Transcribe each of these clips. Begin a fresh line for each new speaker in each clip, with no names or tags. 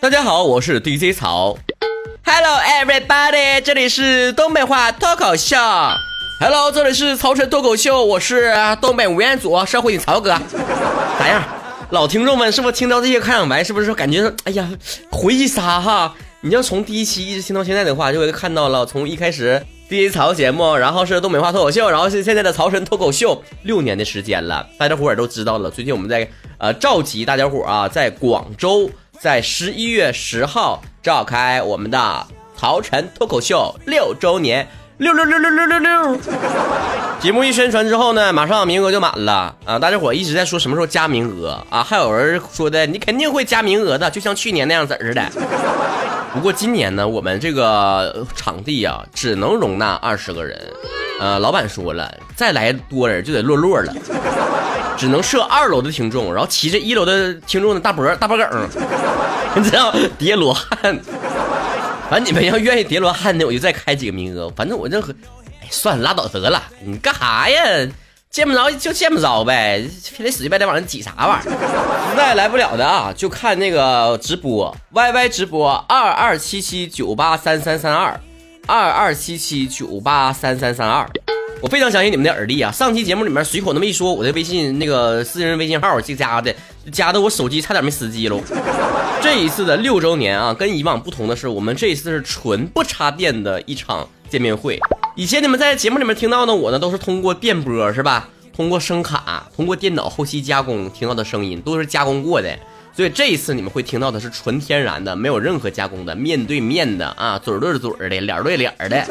大家好，我是 DJ 草。Hello everybody，这里是东北话脱口秀。Hello，这里是曹晨脱口秀，我是东北吴彦祖，社会你曹哥。咋样？老听众们是不是听到这些开场白，是不是感觉哎呀回忆杀哈？你要从第一期一直听到现在的话，就会看到了从一开始。第一曹节目，然后是东北话脱口秀，然后是现在的曹晨脱口秀，六年的时间了，大家伙儿都知道了。最近我们在呃召集大家伙啊，在广州，在十一月十号召开我们的陶晨脱口秀六周年，六六六六六六六。节目一宣传之后呢，马上名额就满了啊！大家伙一直在说什么时候加名额啊？还有人说的你肯定会加名额的，就像去年那样子似的。不过今年呢，我们这个场地啊，只能容纳二十个人。呃，老板说了，再来多人就得落落了，只能设二楼的听众，然后骑着一楼的听众的大脖大脖梗，你知道叠罗汉。反正你们要愿意叠罗汉的，我就再开几个名额。反正我任何，哎，算了，拉倒得了，你干啥呀？见不着就见不着呗，非得死乞白赖往上挤啥玩意儿？实在来不了的啊，就看那个直播，Y Y 直播二二七七九八三三三二，二二七七九八三三三二。我非常相信你们的耳力啊！上期节目里面随口那么一说，我的微信那个私人微信号这加的，加的我手机差点没死机喽。这一次的六周年啊，跟以往不同的是，我们这一次是纯不插电的一场见面会。以前你们在节目里面听到的我呢，都是通过电波是吧？通过声卡，通过电脑后期加工听到的声音，都是加工过的。所以这一次你们会听到的是纯天然的，没有任何加工的，面对面的啊，嘴对嘴的，脸对脸的，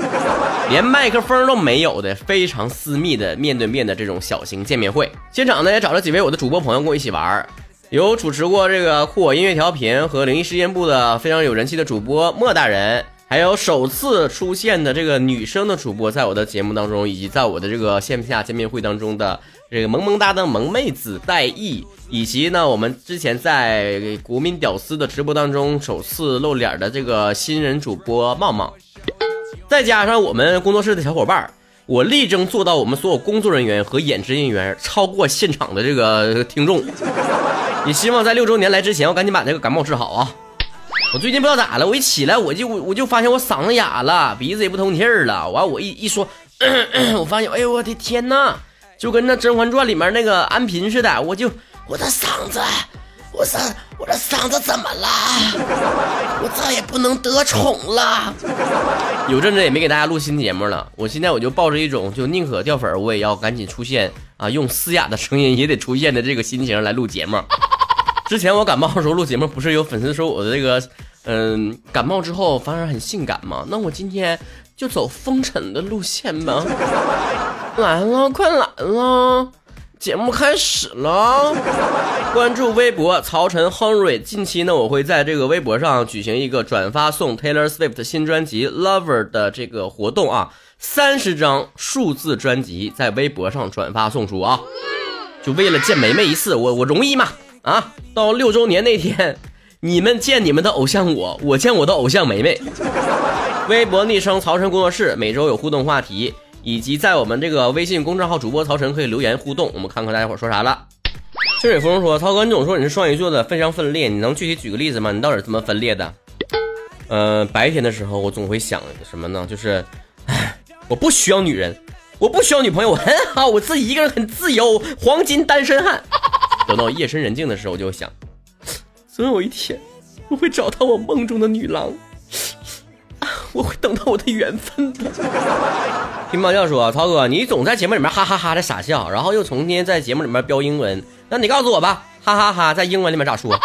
连麦克风都没有的，非常私密的面对面的这种小型见面会。现场呢也找了几位我的主播朋友跟我一起玩，有主持过这个酷我音乐调频和灵异事件部的非常有人气的主播莫大人。还有首次出现的这个女生的主播，在我的节目当中，以及在我的这个线下见面会当中的这个萌萌哒的萌妹子戴艺，以及呢，我们之前在国民屌丝的直播当中首次露脸的这个新人主播茂茂，再加上我们工作室的小伙伴儿，我力争做到我们所有工作人员和演职人员超过现场的这个听众，也希望在六周年来之前，我赶紧把这个感冒治好啊。我最近不知道咋了，我一起来我就我就发现我嗓子哑了，鼻子也不通气儿了。完我一一说，我发现，哎呦我的天哪，就跟那《甄嬛传》里面那个安嫔似的，我就我的嗓子，我嗓我的嗓子怎么了？我再也不能得宠了。有阵子也没给大家录新节目了，我现在我就抱着一种就宁可掉粉，我也要赶紧出现啊，用嘶哑的声音也得出现的这个心情来录节目。之前我感冒的时候录节目，不是有粉丝说我的这个，嗯，感冒之后反而很性感吗？那我今天就走风尘的路线吧。来了，快来了，节目开始了。关注微博曹晨 Henry，近期呢，我会在这个微博上举行一个转发送 Taylor Swift 新专辑 Lover 的这个活动啊，三十张数字专辑在微博上转发送出啊，就为了见梅梅一次，我我容易吗？啊，到六周年那天，你们见你们的偶像我，我见我的偶像梅梅。微博昵称曹晨工作室，每周有互动话题，以及在我们这个微信公众号主播曹晨可以留言互动。我们看看大家伙说啥了。清水风说：“曹哥，你总说你是双鱼座的，非常分裂，你能具体举个例子吗？你到底怎么分裂的？”呃，白天的时候我总会想什么呢？就是，唉，我不需要女人，我不需要女朋友，我很好，我自己一个人很自由，黄金单身汉。等到夜深人静的时候，我就想，总有一天，我会找到我梦中的女郎，我会等到我的缘分的。听猫叫说，曹哥，你总在节目里面哈哈哈的傻笑，然后又成天在节目里面飙英文，那你告诉我吧，哈哈哈在英文里面咋说？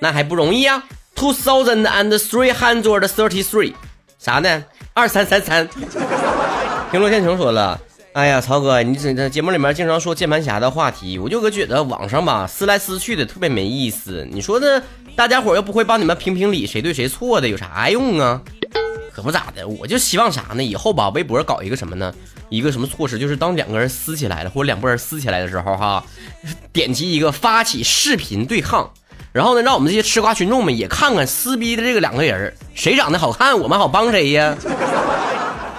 那还不容易啊，two thousand and three hundred thirty three，啥呢？二三三三。听罗天成说了。哎呀，曹哥，你这这节目里面经常说键盘侠的话题，我就搁觉得网上吧撕来撕去的特别没意思。你说这大家伙又不会帮你们评评理，谁对谁错的，有啥用啊？可不咋的，我就希望啥呢？以后吧微博搞一个什么呢？一个什么措施？就是当两个人撕起来了，或者两拨人撕起来的时候，哈，点击一个发起视频对抗，然后呢，让我们这些吃瓜群众们也看看撕逼的这个两个人谁长得好看，我们好帮谁呀。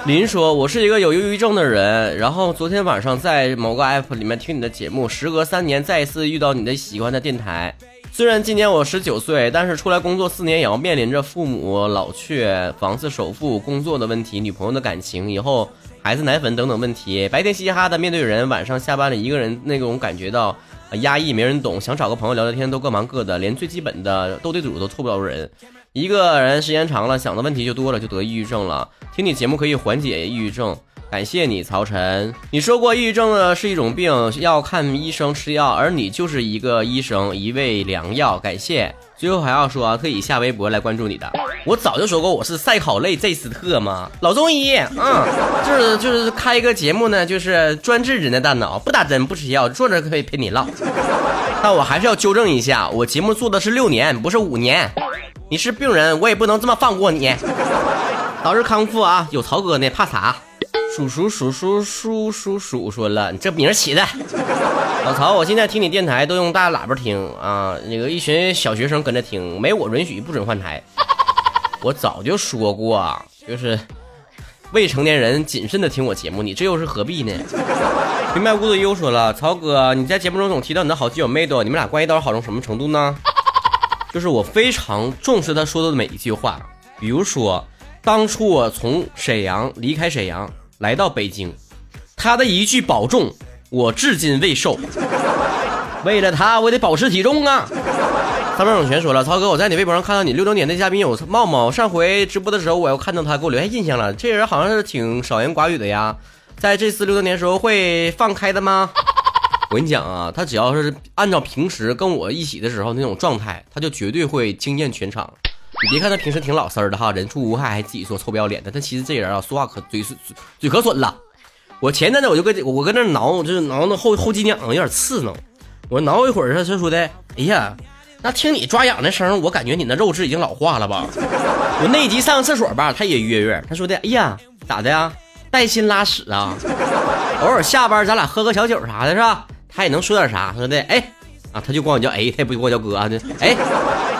林说：“我是一个有忧郁症的人，然后昨天晚上在某个 app 里面听你的节目，时隔三年再一次遇到你的喜欢的电台，虽然今年我十九岁，但是出来工作四年，也要面临着父母老去、房子首付、工作的问题、女朋友的感情、以后孩子奶粉等等问题。白天嘻嘻哈哈的面对人，晚上下班了一个人那种感觉到压抑，没人懂，想找个朋友聊聊天都各忙各的，连最基本的斗地主都凑不到人。一个人时间长了，想的问题就多了，就得抑郁症了。听你节目可以缓解抑郁症。感谢你，曹晨。你说过，抑郁症呢是一种病，要看医生吃药，而你就是一个医生，一味良药。感谢。最后还要说，特意下微博来关注你的。我早就说过，我是赛考类 Z 斯特嘛，老中医。嗯，就是就是开一个节目呢，就是专治人的大脑，不打针，不吃药，坐着可以陪你唠。但我还是要纠正一下，我节目做的是六年，不是五年。你是病人，我也不能这么放过你。早日康复啊！有曹哥呢，怕啥？鼠鼠鼠鼠鼠鼠鼠说了，你这名起的，老曹，我现在听你电台都用大喇叭听啊，那个一群小学生跟着听，没我允许不准换台。我早就说过，就是未成年人谨慎的听我节目，你这又是何必呢？明白无的又说了，曹哥，你在节目中总提到你的好基友妹豆，你们俩关系到底好成什么程度呢？就是我非常重视他说的每一句话，比如说，当初我从沈阳离开沈阳。来到北京，他的一句保重，我至今未瘦。为了他，我得保持体重啊！三分钟全说了，曹哥，我在你微博上看到你六周年的嘉宾有茂茂，上回直播的时候我又看到他，给我留下印象了。这人好像是挺少言寡语的呀，在这次六周年时候会放开的吗？我跟你讲啊，他只要是按照平时跟我一起的时候那种状态，他就绝对会惊艳全场。你别看他平时挺老实的哈，人畜无害，还自己说臭不要脸的，但其实这人啊，说话可嘴嘴嘴可损了。我前阵子我就跟我跟那挠，就是挠那后后脊梁有点刺挠。我挠一会儿，他他说的，哎呀，那听你抓痒的声，我感觉你那肉质已经老化了吧？我那集上个厕所吧，他也约约，他说的，哎呀，咋的呀？带薪拉屎啊？偶尔下班咱俩喝个小酒啥的，是吧？他也能说点啥？说的，哎。啊，他就管我叫 A，他也不管我叫哥啊。哎，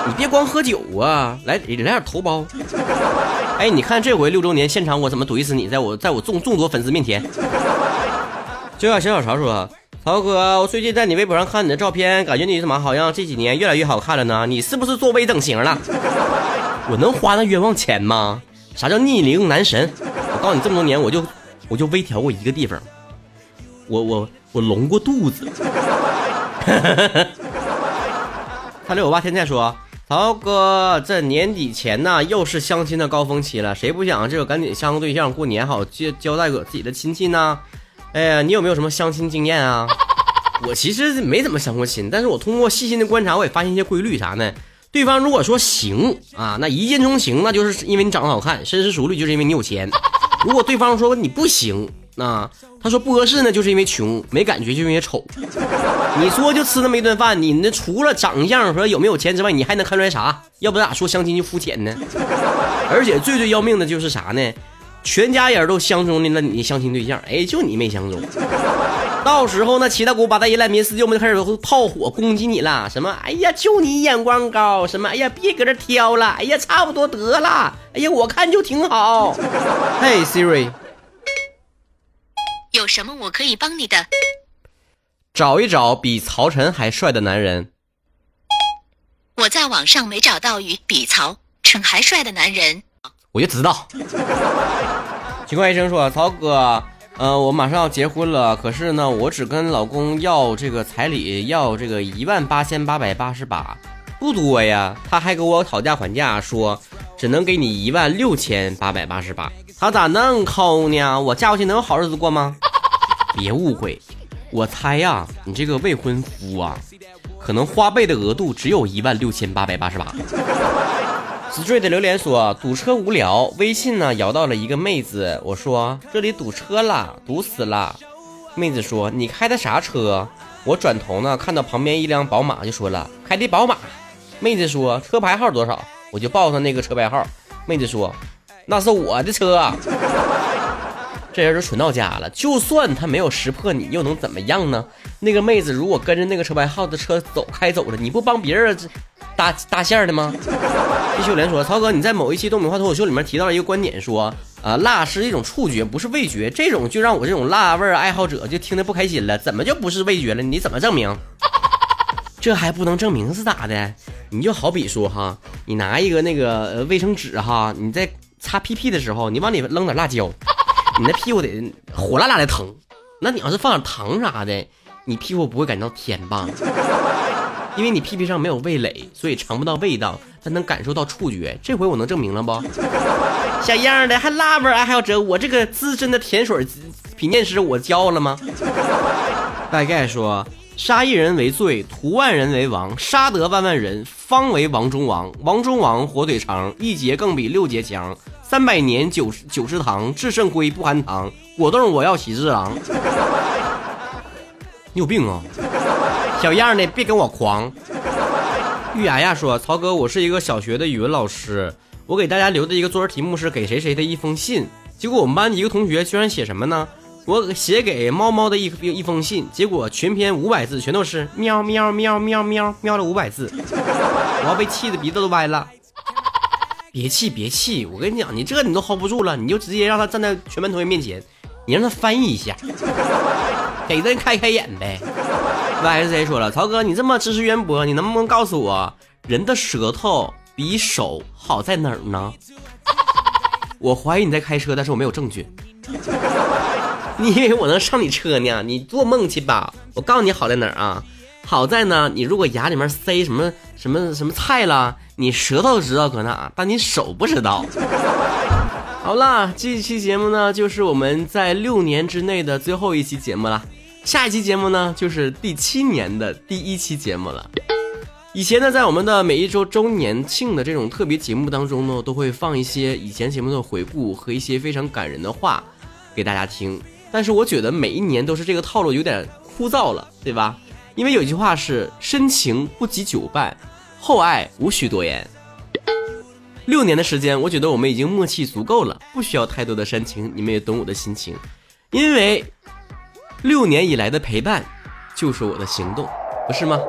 你别光喝酒啊，来来点头孢。哎，你看这回六周年现场，我怎么怼死你？在我在我众众多粉丝面前。就像小小潮说：“曹哥，我最近在你微博上看你的照片，感觉你怎么好像这几年越来越好看了呢？你是不是做微整形了？我能花那冤枉钱吗？啥叫逆龄男神？我告诉你，这么多年我就我就微调过一个地方，我我我隆过肚子。”哈哈哈哈他六我爸天天说：“曹哥，这年底前呢，又是相亲的高峰期了，谁不想这个赶紧相个对象，过年好交交代个自己的亲戚呢？哎呀，你有没有什么相亲经验啊？我其实没怎么相过亲，但是我通过细心的观察，我也发现一些规律啥呢？对方如果说行啊，那一见钟情，那就是因为你长得好看；深思熟虑，就是因为你有钱。如果对方说你不行。”那他说不合适呢，就是因为穷，没感觉就是因为丑。你说就吃那么一顿饭，你那除了长相和有没有钱之外，你还能看出来啥？要不咋说相亲就肤浅呢？而且最最要命的就是啥呢？全家人都相中的那你相亲对象，哎，就你没相中。到时候那七大姑八大姨烂民四舅们就开始炮火攻击你了，什么？哎呀，就你眼光高，什么？哎呀，别搁这挑了，哎呀，差不多得了，哎呀，我看就挺好。嘿，Siri。
有什么我可以帮你的？
找一找比曹晨还帅的男人。
我在网上没找到与比曹晨还帅的男人。
我就知道。警官医生说：“曹哥，呃，我马上要结婚了，可是呢，我只跟老公要这个彩礼，要这个一万八千八百八十八，不多呀。他还跟我讨价还价，说只能给你一万六千八百八十八。他咋那么抠呢？我嫁过去能有好日子过吗？”别误会，我猜呀，你这个未婚夫啊，可能花呗的额度只有一万六千八百八十八。Street 的榴莲说堵车无聊，微信呢摇到了一个妹子，我说这里堵车了，堵死了。妹子说你开的啥车？我转头呢看到旁边一辆宝马，就说了开的宝马。妹子说车牌号多少？我就报上那个车牌号。妹子说那是我的车。这人都蠢到家了，就算他没有识破你，又能怎么样呢？那个妹子如果跟着那个车牌号的车走开走了，你不帮别人搭搭线的吗？毕秀莲说：“曹哥，你在某一期东北话脱口秀里面提到了一个观点，说啊，辣是一种触觉，不是味觉。这种就让我这种辣味爱好者就听得不开心了。怎么就不是味觉了？你怎么证明？” 这还不能证明是咋的？你就好比说哈，你拿一个那个卫生纸哈，你在擦屁屁的时候，你往里扔点辣椒，你那屁股得火辣辣的疼。那你要是放点糖啥的，你屁股不会感到甜吧？因为你屁屁上没有味蕾，所以尝不到味道，但能感受到触觉。这回我能证明了不？小样的，还拉味儿，还要折我这个资深的甜水品鉴师，我骄傲了吗？大概说：杀一人为罪，屠万人为王，杀得万万人，方为王中王。王中王火腿肠，一节更比六节强。三百年九十九食堂，智胜龟不含糖。果冻我要喜之郎。你有病啊！小样的，别跟我狂。玉牙牙说：“曹哥，我是一个小学的语文老师，我给大家留的一个作文题目是给谁谁的一封信。结果我们班一个同学居然写什么呢？我写给猫猫的一一封信，结果全篇五百字全都是喵喵喵喵喵喵了五百字，我要被气的鼻子都歪了。别气别气，我跟你讲，你这你都 hold 不住了，你就直接让他站在全班同学面前，你让他翻译一下，给咱开开眼呗。” Y S C 说了，曹哥，你这么知识渊博，你能不能告诉我，人的舌头比手好在哪儿呢？我怀疑你在开车，但是我没有证据。你以为我能上你车呢？你做梦去吧！我告诉你好在哪儿啊？好在呢，你如果牙里面塞什么什么什么菜了，你舌头知道搁哪，但你手不知道。好啦，这一期节目呢，就是我们在六年之内的最后一期节目了。下一期节目呢，就是第七年的第一期节目了。以前呢，在我们的每一周周年庆的这种特别节目当中呢，都会放一些以前节目的回顾和一些非常感人的话给大家听。但是我觉得每一年都是这个套路，有点枯燥了，对吧？因为有句话是“深情不及久伴，厚爱无需多言”。六年的时间，我觉得我们已经默契足够了，不需要太多的煽情。你们也懂我的心情，因为。六年以来的陪伴，就是我的行动，不是吗？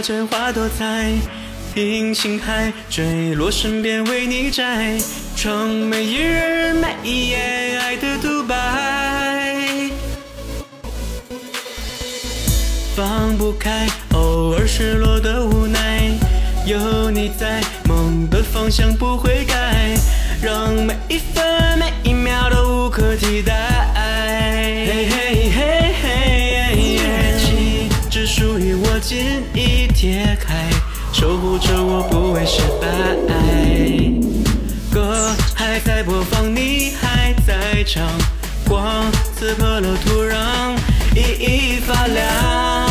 树下春花多彩，听青海坠落，身边为你摘。窗每一日每一夜，爱的独白。放不开，偶尔失落的无奈。有你在，梦的方向不会改，让每一分每一秒都无可替代。心已贴开，守护着我不会失败。歌还在播放，你还在唱，光刺破了土壤，熠熠发亮。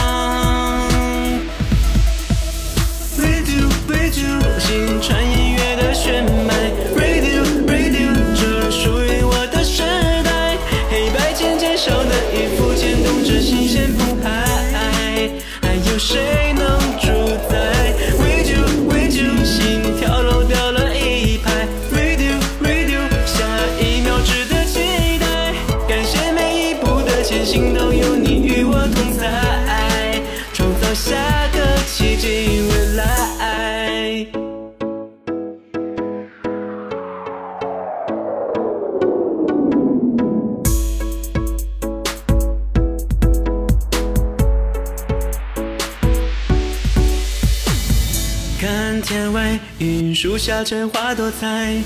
鲜花多彩，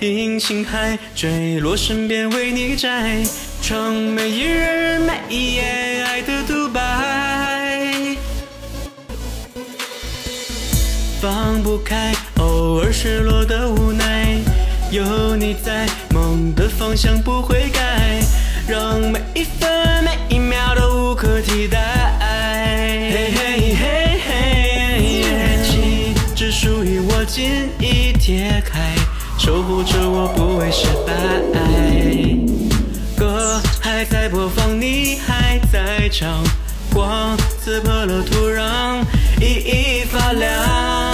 听青海坠落，身边为你摘。窗每一日每一夜，爱的独白。放不开，偶尔失落的无奈。有你在，梦的方向不会改，让每一分每一秒都无可替代。心已贴开，守护着我不会失败。歌还在播放，你还在唱，光刺破了土壤，熠熠发亮。